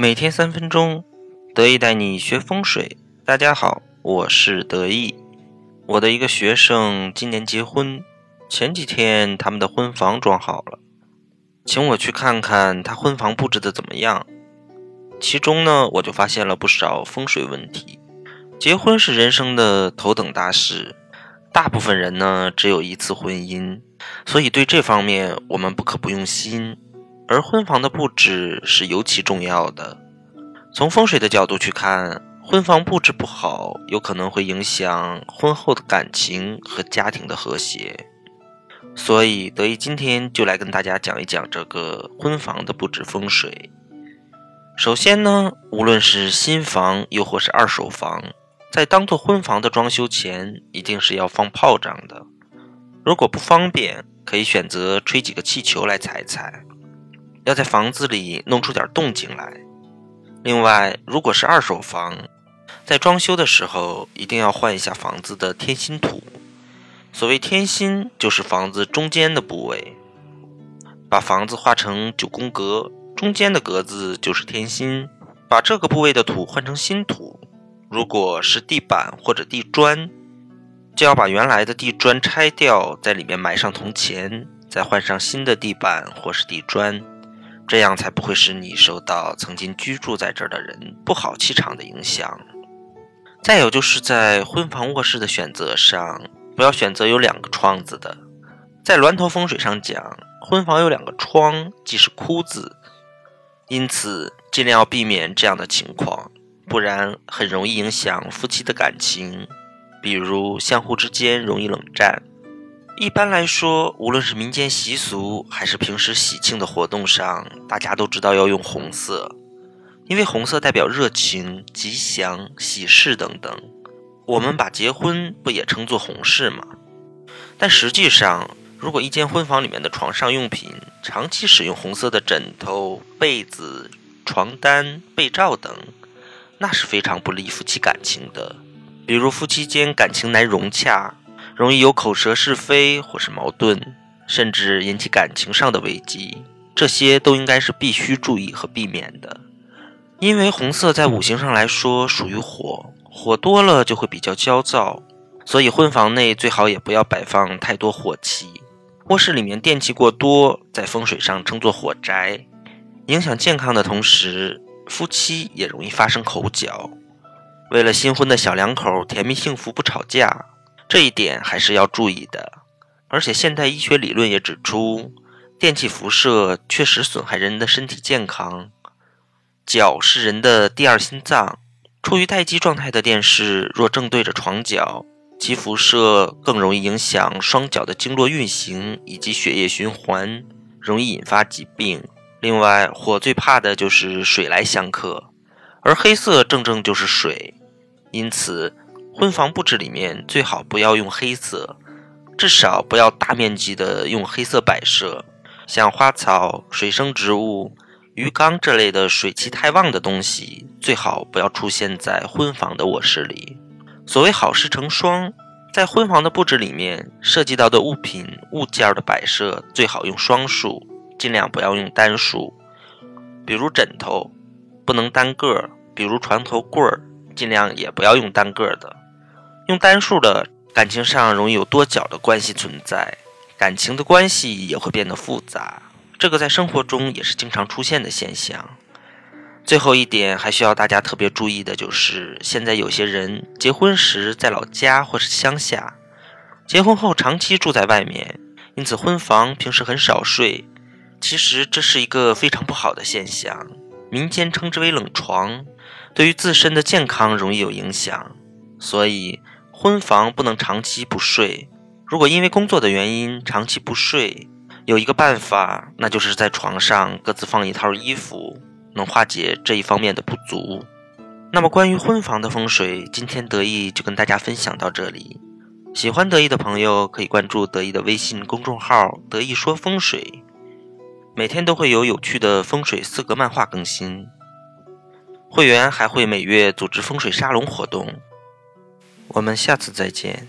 每天三分钟，得意带你学风水。大家好，我是得意。我的一个学生今年结婚，前几天他们的婚房装好了，请我去看看他婚房布置的怎么样。其中呢，我就发现了不少风水问题。结婚是人生的头等大事，大部分人呢只有一次婚姻，所以对这方面我们不可不用心。而婚房的布置是尤其重要的。从风水的角度去看，婚房布置不好，有可能会影响婚后的感情和家庭的和谐。所以，德意今天就来跟大家讲一讲这个婚房的布置风水。首先呢，无论是新房又或是二手房，在当做婚房的装修前，一定是要放炮仗的。如果不方便，可以选择吹几个气球来踩踩。要在房子里弄出点动静来。另外，如果是二手房，在装修的时候一定要换一下房子的天心土。所谓天心，就是房子中间的部位。把房子画成九宫格，中间的格子就是天心。把这个部位的土换成新土。如果是地板或者地砖，就要把原来的地砖拆掉，在里面埋上铜钱，再换上新的地板或是地砖。这样才不会使你受到曾经居住在这儿的人不好气场的影响。再有就是在婚房卧室的选择上，不要选择有两个窗子的。在峦头风水上讲，婚房有两个窗即是哭字，因此尽量要避免这样的情况，不然很容易影响夫妻的感情，比如相互之间容易冷战。一般来说，无论是民间习俗还是平时喜庆的活动上，大家都知道要用红色，因为红色代表热情、吉祥、喜事等等。我们把结婚不也称作红事吗？但实际上，如果一间婚房里面的床上用品长期使用红色的枕头、被子、床单、被罩等，那是非常不利夫妻感情的。比如夫妻间感情难融洽。容易有口舌是非或是矛盾，甚至引起感情上的危机，这些都应该是必须注意和避免的。因为红色在五行上来说属于火，火多了就会比较焦躁，所以婚房内最好也不要摆放太多火器。卧室里面电器过多，在风水上称作火宅，影响健康的同时，夫妻也容易发生口角。为了新婚的小两口甜蜜幸福不吵架。这一点还是要注意的，而且现代医学理论也指出，电气辐射确实损害人的身体健康。脚是人的第二心脏，处于待机状态的电视若正对着床脚，其辐射更容易影响双脚的经络运行以及血液循环，容易引发疾病。另外，火最怕的就是水来相克，而黑色正正就是水，因此。婚房布置里面最好不要用黑色，至少不要大面积的用黑色摆设。像花草、水生植物、鱼缸这类的水气太旺的东西，最好不要出现在婚房的卧室里。所谓好事成双，在婚房的布置里面涉及到的物品物件的摆设，最好用双数，尽量不要用单数。比如枕头不能单个，比如床头柜儿，尽量也不要用单个的。用单数的感情上容易有多角的关系存在，感情的关系也会变得复杂。这个在生活中也是经常出现的现象。最后一点还需要大家特别注意的就是，现在有些人结婚时在老家或是乡下，结婚后长期住在外面，因此婚房平时很少睡。其实这是一个非常不好的现象，民间称之为冷床，对于自身的健康容易有影响。所以。婚房不能长期不睡。如果因为工作的原因长期不睡，有一个办法，那就是在床上各自放一套衣服，能化解这一方面的不足。那么关于婚房的风水，今天得意就跟大家分享到这里。喜欢得意的朋友可以关注得意的微信公众号“得意说风水”，每天都会有有趣的风水四格漫画更新。会员还会每月组织风水沙龙活动。我们下次再见。